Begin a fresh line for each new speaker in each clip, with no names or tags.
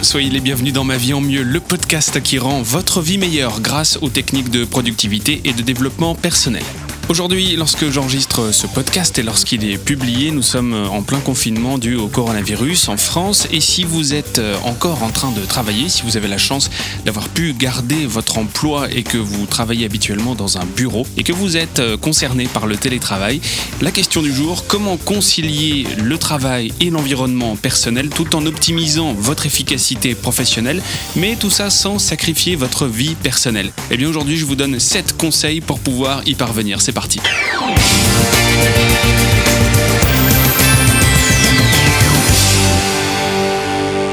soyez les bienvenus dans Ma vie en mieux, le podcast qui rend votre vie meilleure grâce aux techniques de productivité et de développement personnel. Aujourd'hui, lorsque j'enregistre ce podcast et lorsqu'il est publié, nous sommes en plein confinement dû au coronavirus en France. Et si vous êtes encore en train de travailler, si vous avez la chance d'avoir pu garder votre emploi et que vous travaillez habituellement dans un bureau et que vous êtes concerné par le télétravail, la question du jour, comment concilier le travail et l'environnement personnel tout en optimisant votre efficacité professionnelle, mais tout ça sans sacrifier votre vie personnelle? Eh bien aujourd'hui, je vous donne 7 conseils pour pouvoir y parvenir.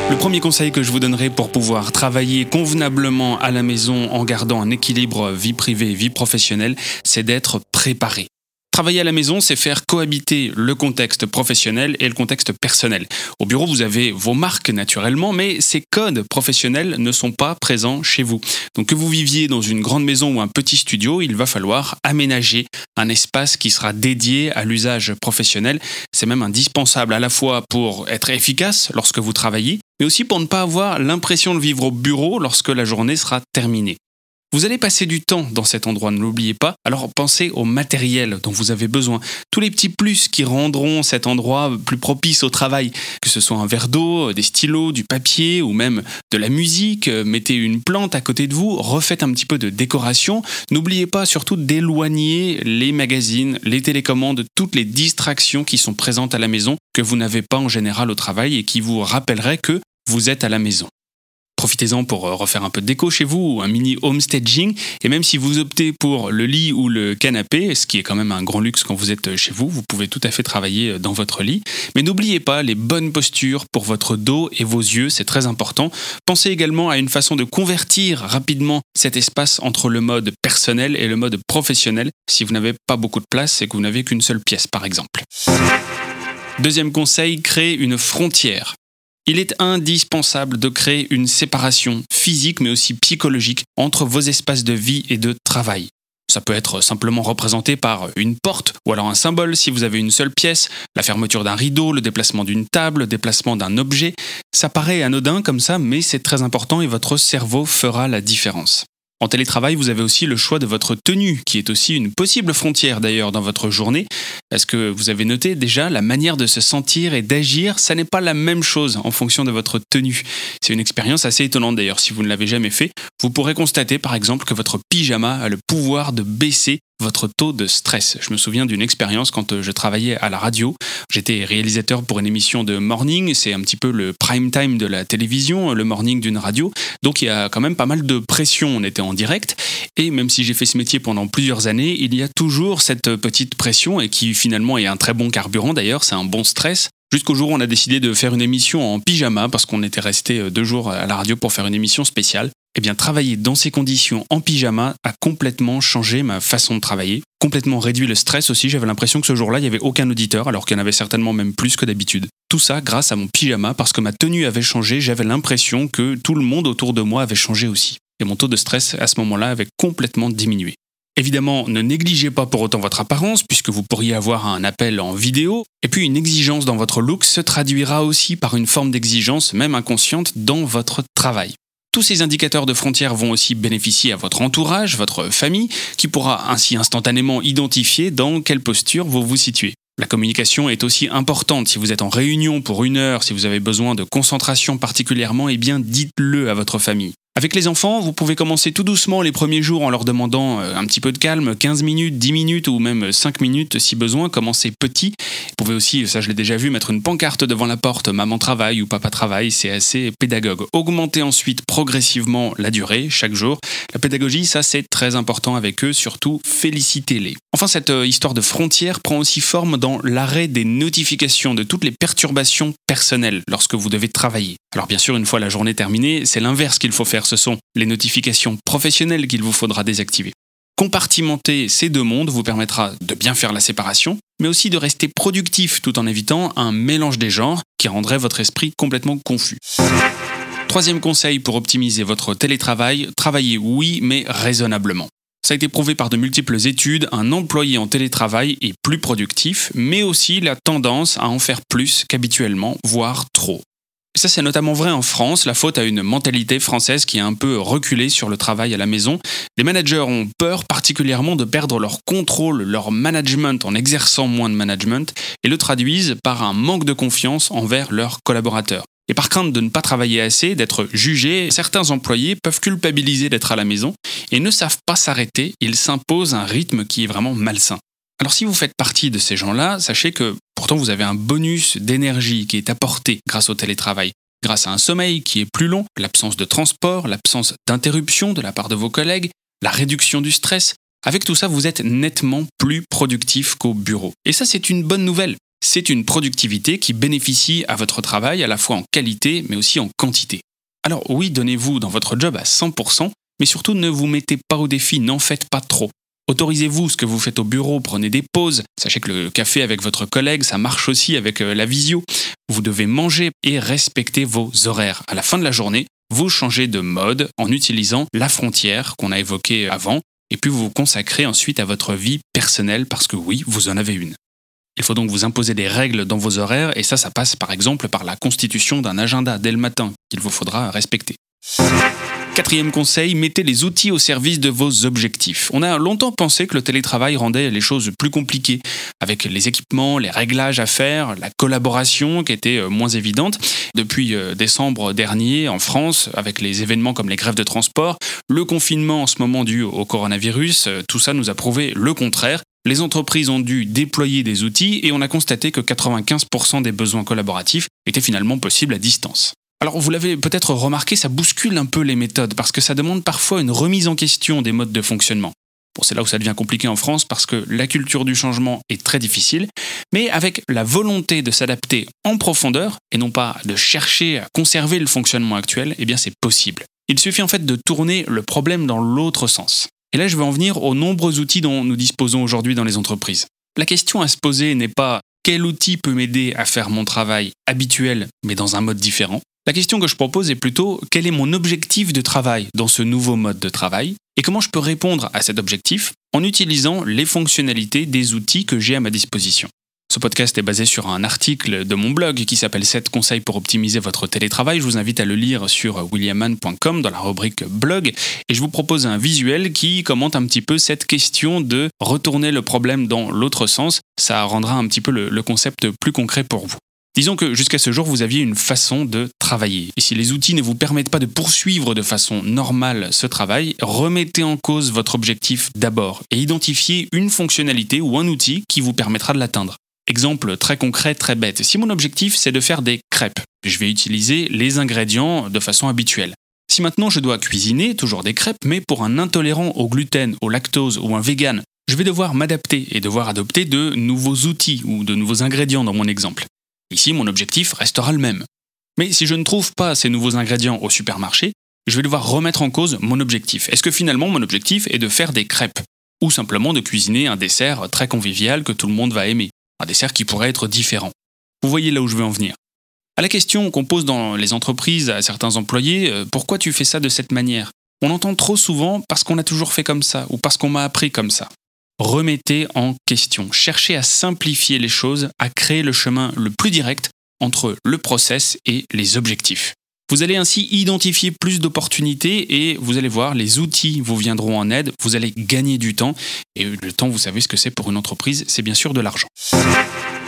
Le premier conseil que je vous donnerai pour pouvoir travailler convenablement à la maison en gardant un équilibre vie privée et vie professionnelle, c'est d'être préparé. Travailler à la maison, c'est faire cohabiter le contexte professionnel et le contexte personnel. Au bureau, vous avez vos marques naturellement, mais ces codes professionnels ne sont pas présents chez vous. Donc que vous viviez dans une grande maison ou un petit studio, il va falloir aménager un espace qui sera dédié à l'usage professionnel. C'est même indispensable à la fois pour être efficace lorsque vous travaillez, mais aussi pour ne pas avoir l'impression de vivre au bureau lorsque la journée sera terminée. Vous allez passer du temps dans cet endroit, ne l'oubliez pas. Alors pensez au matériel dont vous avez besoin. Tous les petits plus qui rendront cet endroit plus propice au travail, que ce soit un verre d'eau, des stylos, du papier ou même de la musique. Mettez une plante à côté de vous, refaites un petit peu de décoration. N'oubliez pas surtout d'éloigner les magazines, les télécommandes, toutes les distractions qui sont présentes à la maison que vous n'avez pas en général au travail et qui vous rappelleraient que vous êtes à la maison. Profitez-en pour euh, refaire un peu de déco chez vous, ou un mini homestaging. Et même si vous optez pour le lit ou le canapé, ce qui est quand même un grand luxe quand vous êtes chez vous, vous pouvez tout à fait travailler euh, dans votre lit. Mais n'oubliez pas les bonnes postures pour votre dos et vos yeux, c'est très important. Pensez également à une façon de convertir rapidement cet espace entre le mode personnel et le mode professionnel si vous n'avez pas beaucoup de place et que vous n'avez qu'une seule pièce par exemple. Deuxième conseil, créez une frontière. Il est indispensable de créer une séparation physique mais aussi psychologique entre vos espaces de vie et de travail. Ça peut être simplement représenté par une porte ou alors un symbole si vous avez une seule pièce, la fermeture d'un rideau, le déplacement d'une table, le déplacement d'un objet. Ça paraît anodin comme ça, mais c'est très important et votre cerveau fera la différence. En télétravail, vous avez aussi le choix de votre tenue, qui est aussi une possible frontière d'ailleurs dans votre journée. Est-ce que vous avez noté déjà la manière de se sentir et d'agir, ça n'est pas la même chose en fonction de votre tenue. C'est une expérience assez étonnante d'ailleurs. Si vous ne l'avez jamais fait, vous pourrez constater par exemple que votre pyjama a le pouvoir de baisser votre taux de stress. Je me souviens d'une expérience quand euh, je travaillais à la radio. J'étais réalisateur pour une émission de morning, c'est un petit peu le prime time de la télévision, le morning d'une radio. Donc il y a quand même pas mal de pression, on était en direct. Et même si j'ai fait ce métier pendant plusieurs années, il y a toujours cette petite pression et qui finalement est un très bon carburant d'ailleurs, c'est un bon stress. Jusqu'au jour où on a décidé de faire une émission en pyjama parce qu'on était resté euh, deux jours à la radio pour faire une émission spéciale. Eh bien, travailler dans ces conditions en pyjama a complètement changé ma façon de travailler, complètement réduit le stress aussi. J'avais l'impression que ce jour-là, il n'y avait aucun auditeur, alors qu'il y en avait certainement même plus que d'habitude. Tout ça grâce à mon pyjama, parce que ma tenue avait changé, j'avais l'impression que tout le monde autour de moi avait changé aussi. Et mon taux de stress à ce moment-là avait complètement diminué. Évidemment, ne négligez pas pour autant votre apparence, puisque vous pourriez avoir un appel en vidéo. Et puis une exigence dans votre look se traduira aussi par une forme d'exigence, même inconsciente, dans votre travail. Tous ces indicateurs de frontières vont aussi bénéficier à votre entourage, votre famille, qui pourra ainsi instantanément identifier dans quelle posture vous vous situez. La communication est aussi importante. Si vous êtes en réunion pour une heure, si vous avez besoin de concentration particulièrement, eh bien dites-le à votre famille. Avec les enfants, vous pouvez commencer tout doucement les premiers jours en leur demandant euh, un petit peu de calme, 15 minutes, 10 minutes ou même 5 minutes si besoin, commencez petit. Vous pouvez aussi, ça je l'ai déjà vu, mettre une pancarte devant la porte, maman travaille ou papa travaille, c'est assez pédagogue. Augmentez ensuite progressivement la durée, chaque jour. La pédagogie, ça c'est très important avec eux, surtout félicitez-les. Enfin, cette euh, histoire de frontières prend aussi forme dans l'arrêt des notifications de toutes les perturbations personnelles lorsque vous devez travailler. Alors bien sûr, une fois la journée terminée, c'est l'inverse qu'il faut faire ce sont les notifications professionnelles qu'il vous faudra désactiver. Compartimenter ces deux mondes vous permettra de bien faire la séparation, mais aussi de rester productif tout en évitant un mélange des genres qui rendrait votre esprit complètement confus. Troisième conseil pour optimiser votre télétravail, travaillez oui, mais raisonnablement. Ça a été prouvé par de multiples études, un employé en télétravail est plus productif, mais aussi la tendance à en faire plus qu'habituellement, voire trop. Ça, c'est notamment vrai en France. La faute à une mentalité française qui a un peu reculé sur le travail à la maison. Les managers ont peur particulièrement de perdre leur contrôle, leur management en exerçant moins de management et le traduisent par un manque de confiance envers leurs collaborateurs. Et par crainte de ne pas travailler assez, d'être jugés, certains employés peuvent culpabiliser d'être à la maison et ne savent pas s'arrêter, ils s'imposent un rythme qui est vraiment malsain. Alors si vous faites partie de ces gens-là, sachez que pourtant vous avez un bonus d'énergie qui est apporté grâce au télétravail. Grâce à un sommeil qui est plus long, l'absence de transport, l'absence d'interruption de la part de vos collègues, la réduction du stress. Avec tout ça, vous êtes nettement plus productif qu'au bureau. Et ça, c'est une bonne nouvelle. C'est une productivité qui bénéficie à votre travail à la fois en qualité mais aussi en quantité. Alors oui, donnez-vous dans votre job à 100%, mais surtout ne vous mettez pas au défi, n'en faites pas trop. Autorisez-vous ce que vous faites au bureau, prenez des pauses. Sachez que le café avec votre collègue, ça marche aussi avec euh, la visio. Vous devez manger et respecter vos horaires. À la fin de la journée, vous changez de mode en utilisant la frontière qu'on a évoquée avant, et puis vous vous consacrez ensuite à votre vie personnelle parce que oui, vous en avez une. Il faut donc vous imposer des règles dans vos horaires, et ça, ça passe par exemple par la constitution d'un agenda dès le matin qu'il vous faudra respecter. Quatrième conseil, mettez les outils au service de vos objectifs. On a longtemps pensé que le télétravail rendait les choses plus compliquées, avec les équipements, les réglages à faire, la collaboration qui était euh, moins évidente. Depuis euh, décembre dernier, en France, avec les événements comme les grèves de transport, le confinement en ce moment dû au coronavirus, euh, tout ça nous a prouvé le contraire. Les entreprises ont dû déployer des outils et on a constaté que 95% des besoins collaboratifs étaient finalement possibles à distance. Alors vous l'avez peut-être remarqué, ça bouscule un peu les méthodes parce que ça demande parfois une remise en question des modes de fonctionnement. Bon, c'est là où ça devient compliqué en France parce que la culture du changement est très difficile, mais avec la volonté de s'adapter en profondeur et non pas de chercher à conserver le fonctionnement actuel, eh bien c'est possible. Il suffit en fait de tourner le problème dans l'autre sens. Et là, je vais en venir aux nombreux outils dont nous disposons aujourd'hui dans les entreprises. La question à se poser n'est pas quel outil peut m'aider à faire mon travail habituel mais dans un mode différent la question que je propose est plutôt quel est mon objectif de travail dans ce nouveau mode de travail et comment je peux répondre à cet objectif en utilisant les fonctionnalités des outils que j'ai à ma disposition. Ce podcast est basé sur un article de mon blog qui s'appelle 7 conseils pour optimiser votre télétravail. Je vous invite à le lire sur williamman.com dans la rubrique blog et je vous propose un visuel qui commente un petit peu cette question de retourner le problème dans l'autre sens. Ça rendra un petit peu le, le concept plus concret pour vous. Disons que jusqu'à ce jour, vous aviez une façon de travailler. Et si les outils ne vous permettent pas de poursuivre de façon normale ce travail, remettez en cause votre objectif d'abord et identifiez une fonctionnalité ou un outil qui vous permettra de l'atteindre. Exemple très concret, très bête. Si mon objectif c'est de faire des crêpes, je vais utiliser les ingrédients de façon habituelle. Si maintenant je dois cuisiner toujours des crêpes, mais pour un intolérant au gluten, au lactose ou un vegan, je vais devoir m'adapter et devoir adopter de nouveaux outils ou de nouveaux ingrédients dans mon exemple. Ici, mon objectif restera le même. Mais si je ne trouve pas ces nouveaux ingrédients au supermarché, je vais devoir remettre en cause mon objectif. Est-ce que finalement mon objectif est de faire des crêpes Ou simplement de cuisiner un dessert très convivial que tout le monde va aimer Un dessert qui pourrait être différent? Vous voyez là où je veux en venir. À la question qu'on pose dans les entreprises à certains employés, euh, pourquoi tu fais ça de cette manière? On entend trop souvent parce qu'on a toujours fait comme ça ou parce qu'on m'a appris comme ça remettez en question. Cherchez à simplifier les choses, à créer le chemin le plus direct entre le process et les objectifs. Vous allez ainsi identifier plus d'opportunités et vous allez voir, les outils vous viendront en aide, vous allez gagner du temps. Et le temps, vous savez ce que c'est pour une entreprise, c'est bien sûr de l'argent.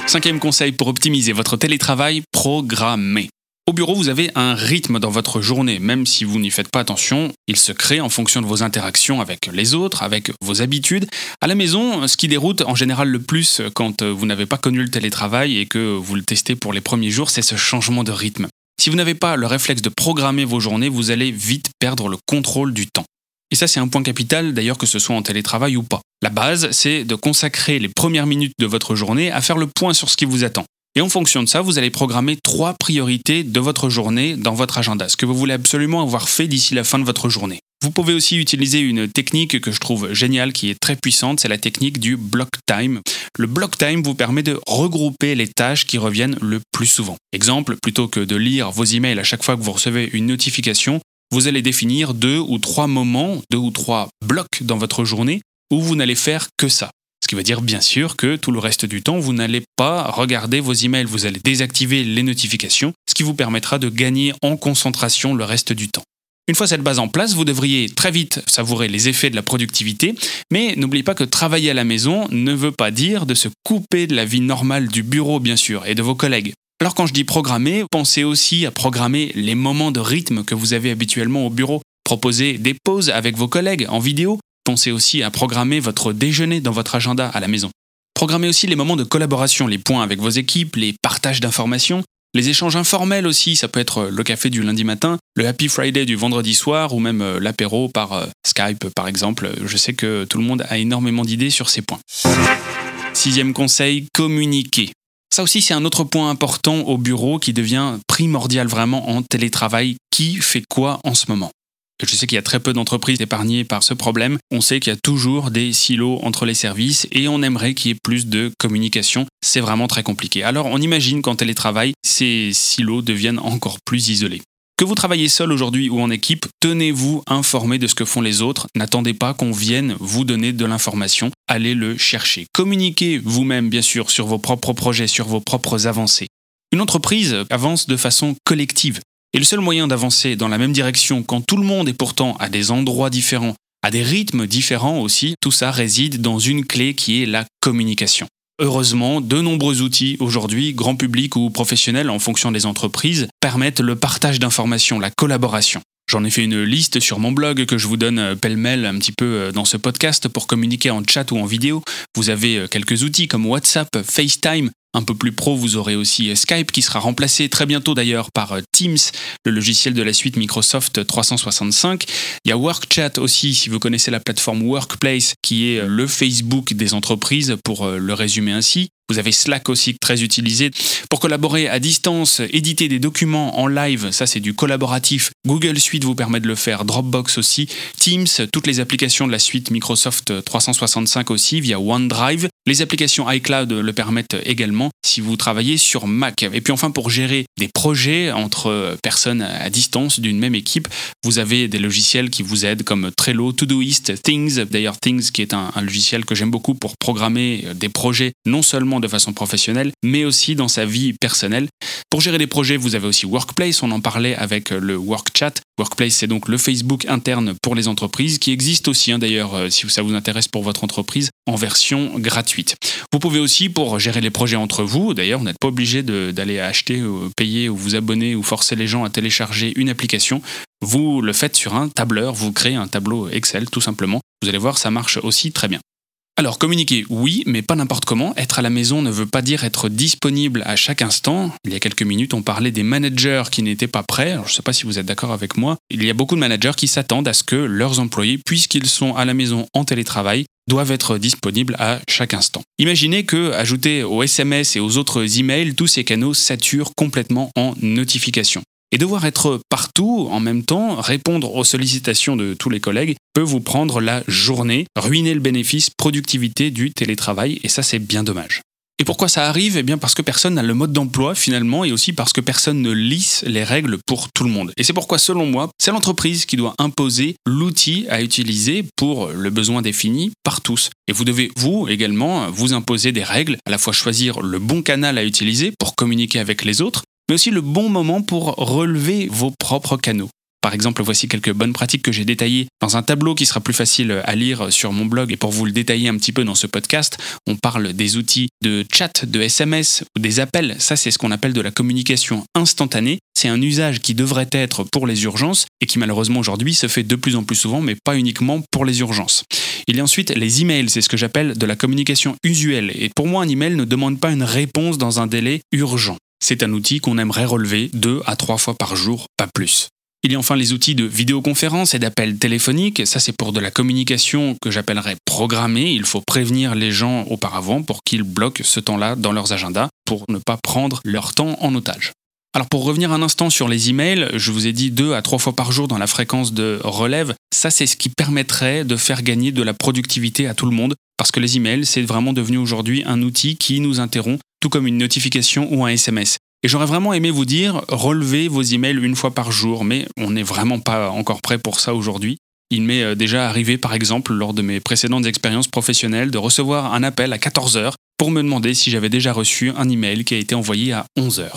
Cinquième conseil pour optimiser votre télétravail, programmez. Au bureau, vous avez un rythme dans votre journée, même si vous n'y faites pas attention, il se crée en fonction de vos interactions avec les autres, avec vos habitudes. À la maison, ce qui déroute en général le plus quand vous n'avez pas connu le télétravail et que vous le testez pour les premiers jours, c'est ce changement de rythme. Si vous n'avez pas le réflexe de programmer vos journées, vous allez vite perdre le contrôle du temps. Et ça, c'est un point capital, d'ailleurs, que ce soit en télétravail ou pas. La base, c'est de consacrer les premières minutes de votre journée à faire le point sur ce qui vous attend. Et en fonction de ça, vous allez programmer trois priorités de votre journée dans votre agenda, ce que vous voulez absolument avoir fait d'ici la fin de votre journée. Vous pouvez aussi utiliser une technique que je trouve géniale, qui est très puissante, c'est la technique du block time. Le block time vous permet de regrouper les tâches qui reviennent le plus souvent. Exemple, plutôt que de lire vos emails à chaque fois que vous recevez une notification, vous allez définir deux ou trois moments, deux ou trois blocs dans votre journée où vous n'allez faire que ça qui veut dire bien sûr que tout le reste du temps, vous n'allez pas regarder vos emails, vous allez désactiver les notifications, ce qui vous permettra de gagner en concentration le reste du temps. Une fois cette base en place, vous devriez très vite savourer les effets de la productivité, mais n'oubliez pas que travailler à la maison ne veut pas dire de se couper de la vie normale du bureau bien sûr et de vos collègues. Alors quand je dis programmer, pensez aussi à programmer les moments de rythme que vous avez habituellement au bureau. Proposez des pauses avec vos collègues en vidéo. Pensez aussi à programmer votre déjeuner dans votre agenda à la maison. Programmez aussi les moments de collaboration, les points avec vos équipes, les partages d'informations, les échanges informels aussi, ça peut être le café du lundi matin, le Happy Friday du vendredi soir ou même euh, l'apéro par euh, Skype par exemple. Je sais que tout le monde a énormément d'idées sur ces points. Sixième conseil, communiquer. Ça aussi, c'est un autre point important au bureau qui devient primordial vraiment en télétravail. Qui fait quoi en ce moment? Je sais qu'il y a très peu d'entreprises épargnées par ce problème. On sait qu'il y a toujours des silos entre les services et on aimerait qu'il y ait plus de communication. C'est vraiment très compliqué. Alors on imagine qu'en télétravail, ces silos deviennent encore plus isolés. Que vous travaillez seul aujourd'hui ou en équipe, tenez-vous informé de ce que font les autres. N'attendez pas qu'on vienne vous donner de l'information. Allez le chercher. Communiquez vous-même, bien sûr, sur vos propres projets, sur vos propres avancées. Une entreprise avance de façon collective. Et le seul moyen d'avancer dans la même direction quand tout le monde est pourtant à des endroits différents, à des rythmes différents aussi, tout ça réside dans une clé qui est la communication. Heureusement, de nombreux outils aujourd'hui, grand public ou professionnels en fonction des entreprises, permettent le partage d'informations, la collaboration. J'en ai fait une liste sur mon blog que je vous donne euh, pêle-mêle un petit peu euh, dans ce podcast pour communiquer en chat ou en vidéo. Vous avez euh, quelques outils comme WhatsApp, FaceTime, un peu plus pro, vous aurez aussi Skype qui sera remplacé très bientôt d'ailleurs par Teams, le logiciel de la suite Microsoft 365. Il y a WorkChat aussi, si vous connaissez la plateforme Workplace, qui est le Facebook des entreprises, pour le résumer ainsi. Vous avez Slack aussi très utilisé pour collaborer à distance, éditer des documents en live, ça c'est du collaboratif. Google Suite vous permet de le faire, Dropbox aussi, Teams, toutes les applications de la suite Microsoft 365 aussi via OneDrive. Les applications iCloud le permettent également si vous travaillez sur Mac. Et puis enfin pour gérer des projets entre personnes à distance d'une même équipe, vous avez des logiciels qui vous aident comme Trello, Todoist, Things. D'ailleurs Things qui est un, un logiciel que j'aime beaucoup pour programmer des projets non seulement de façon professionnelle, mais aussi dans sa vie personnelle. Pour gérer des projets, vous avez aussi Workplace, on en parlait avec le WorkChat. Workplace, c'est donc le Facebook interne pour les entreprises, qui existe aussi hein, d'ailleurs, euh, si ça vous intéresse pour votre entreprise, en version gratuite. Vous pouvez aussi, pour gérer les projets entre vous, d'ailleurs, vous n'êtes pas obligé d'aller acheter, ou payer ou vous abonner ou forcer les gens à télécharger une application. Vous le faites sur un tableur, vous créez un tableau Excel tout simplement. Vous allez voir, ça marche aussi très bien. Alors communiquer, oui, mais pas n'importe comment. Être à la maison ne veut pas dire être disponible à chaque instant. Il y a quelques minutes, on parlait des managers qui n'étaient pas prêts. je ne sais pas si vous êtes d'accord avec moi. Il y a beaucoup de managers qui s'attendent à ce que leurs employés, puisqu'ils sont à la maison en télétravail, doivent être disponibles à chaque instant. Imaginez que, ajouté aux SMS et aux autres emails, tous ces canaux saturent complètement en notifications. Et devoir être partout en même temps, répondre aux sollicitations de tous les collègues, peut vous prendre la journée, ruiner le bénéfice productivité du télétravail, et ça c'est bien dommage. Et pourquoi ça arrive? Eh bien parce que personne n'a le mode d'emploi finalement et aussi parce que personne ne lisse les règles pour tout le monde. Et c'est pourquoi selon moi, c'est l'entreprise qui doit imposer l'outil à utiliser pour le besoin défini par tous. Et vous devez vous également vous imposer des règles, à la fois choisir le bon canal à utiliser pour communiquer avec les autres, mais aussi le bon moment pour relever vos propres canaux. Par exemple, voici quelques bonnes pratiques que j'ai détaillées dans un tableau qui sera plus facile à lire sur mon blog et pour vous le détailler un petit peu dans ce podcast, on parle des outils de chat, de SMS ou des appels. Ça, c'est ce qu'on appelle de la communication instantanée. C'est un usage qui devrait être pour les urgences et qui malheureusement aujourd'hui se fait de plus en plus souvent, mais pas uniquement pour les urgences. Il y a ensuite les emails, c'est ce que j'appelle de la communication usuelle. Et pour moi, un email ne demande pas une réponse dans un délai urgent. C'est un outil qu'on aimerait relever deux à trois fois par jour, pas plus. Il y a enfin les outils de vidéoconférence et d'appel téléphonique. Ça, c'est pour de la communication que j'appellerais programmée. Il faut prévenir les gens auparavant pour qu'ils bloquent ce temps-là dans leurs agendas pour ne pas prendre leur temps en otage. Alors pour revenir un instant sur les emails, je vous ai dit deux à trois fois par jour dans la fréquence de relève. Ça, c'est ce qui permettrait de faire gagner de la productivité à tout le monde parce que les emails, c'est vraiment devenu aujourd'hui un outil qui nous interrompt tout comme une notification ou un SMS. Et j'aurais vraiment aimé vous dire, relevez vos emails une fois par jour, mais on n'est vraiment pas encore prêt pour ça aujourd'hui. Il m'est euh, déjà arrivé, par exemple, lors de mes précédentes expériences professionnelles, de recevoir un appel à 14h pour me demander si j'avais déjà reçu un email qui a été envoyé à 11h.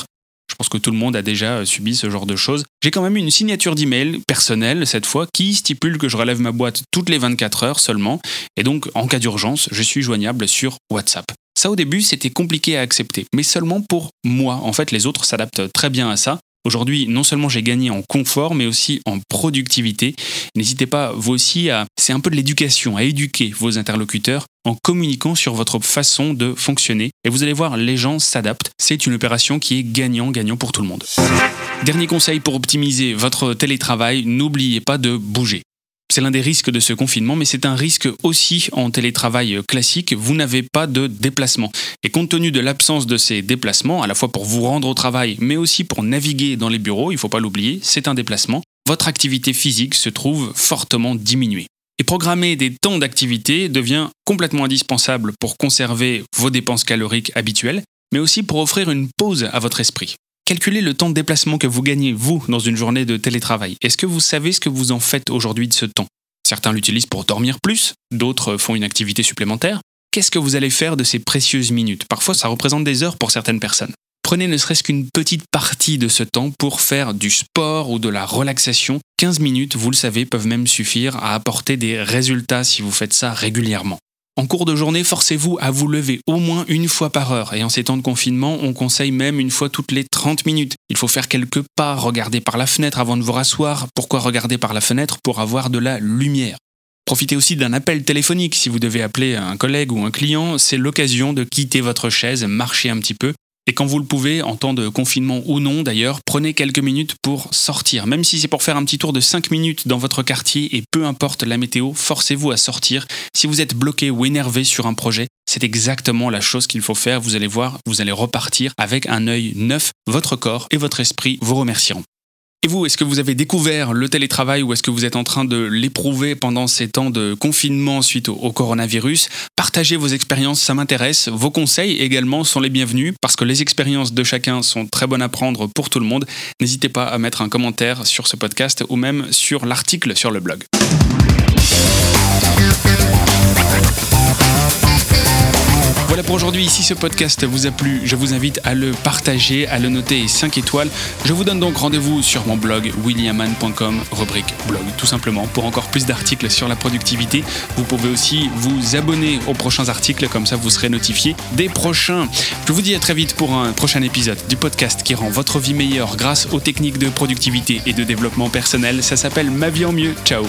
Je pense que tout le monde a déjà euh, subi ce genre de choses. J'ai quand même une signature d'email personnelle cette fois qui stipule que je relève ma boîte toutes les 24 heures seulement et donc en cas d'urgence, je suis joignable sur WhatsApp. Ça au début, c'était compliqué à accepter, mais seulement pour moi. En fait, les autres s'adaptent très bien à ça. Aujourd'hui, non seulement j'ai gagné en confort, mais aussi en productivité. N'hésitez pas, vous aussi, à... C'est un peu de l'éducation, à éduquer vos interlocuteurs en communiquant sur votre façon de fonctionner. Et vous allez voir, les gens s'adaptent. C'est une opération qui est gagnant-gagnant pour tout le monde. Dernier conseil pour optimiser votre télétravail, n'oubliez pas de bouger. C'est l'un des risques de ce confinement, mais c'est un risque aussi en télétravail classique. Vous n'avez pas de déplacement. Et compte tenu de l'absence de ces déplacements, à la fois pour vous rendre au travail, mais aussi pour naviguer dans les bureaux, il ne faut pas l'oublier, c'est un déplacement, votre activité physique se trouve fortement diminuée. Et programmer des temps d'activité devient complètement indispensable pour conserver vos dépenses caloriques habituelles, mais aussi pour offrir une pause à votre esprit. Calculez le temps de déplacement que vous gagnez, vous, dans une journée de télétravail. Est-ce que vous savez ce que vous en faites aujourd'hui de ce temps? Certains l'utilisent pour dormir plus, d'autres font une activité supplémentaire. Qu'est-ce que vous allez faire de ces précieuses minutes? Parfois, ça représente des heures pour certaines personnes. Prenez ne serait-ce qu'une petite partie de ce temps pour faire du sport ou de la relaxation. 15 minutes, vous le savez, peuvent même suffire à apporter des résultats si vous faites ça régulièrement. En cours de journée, forcez-vous à vous lever au moins une fois par heure. Et en ces temps de confinement, on conseille même une fois toutes les 30 minutes. Il faut faire quelques pas, regarder par la fenêtre avant de vous rasseoir. Pourquoi regarder par la fenêtre Pour avoir de la lumière? Profitez aussi d'un appel téléphonique. Si vous devez appeler un collègue ou un client, c'est l'occasion de quitter votre chaise, marcher un petit peu et quand vous le pouvez, en temps de confinement ou non d'ailleurs, prenez quelques minutes pour sortir. Même si c'est pour faire un petit tour de 5 minutes dans votre quartier et peu importe la météo, forcez-vous à sortir. Si vous êtes bloqué ou énervé sur un projet, c'est exactement la chose qu'il faut faire. Vous allez voir, vous allez repartir avec un œil neuf. Votre corps et votre esprit vous remercieront. Et vous, est-ce que vous avez découvert le télétravail ou est-ce que vous êtes en train de l'éprouver pendant ces temps de confinement suite au, coronavirus? Partagez vos expériences, ça m'intéresse. Vos conseils également sont les bienvenus parce que les expériences de chacun sont très bonnes à prendre pour tout le monde. N'hésitez pas à mettre un commentaire sur ce podcast ou même sur l'article sur le blog. Voilà pour aujourd'hui. Si ce podcast vous a plu, je vous invite à le partager, à le noter 5 étoiles. Je vous donne donc rendez-vous sur mon blog williaman.com, rubrique blog, tout simplement. Pour encore plus d'articles sur la productivité, vous pouvez aussi vous abonner aux prochains articles, comme ça vous serez notifié des prochains. Je vous dis à très vite pour un prochain épisode du podcast qui rend votre vie meilleure grâce aux techniques de productivité et de développement personnel. Ça s'appelle Ma vie en mieux. Ciao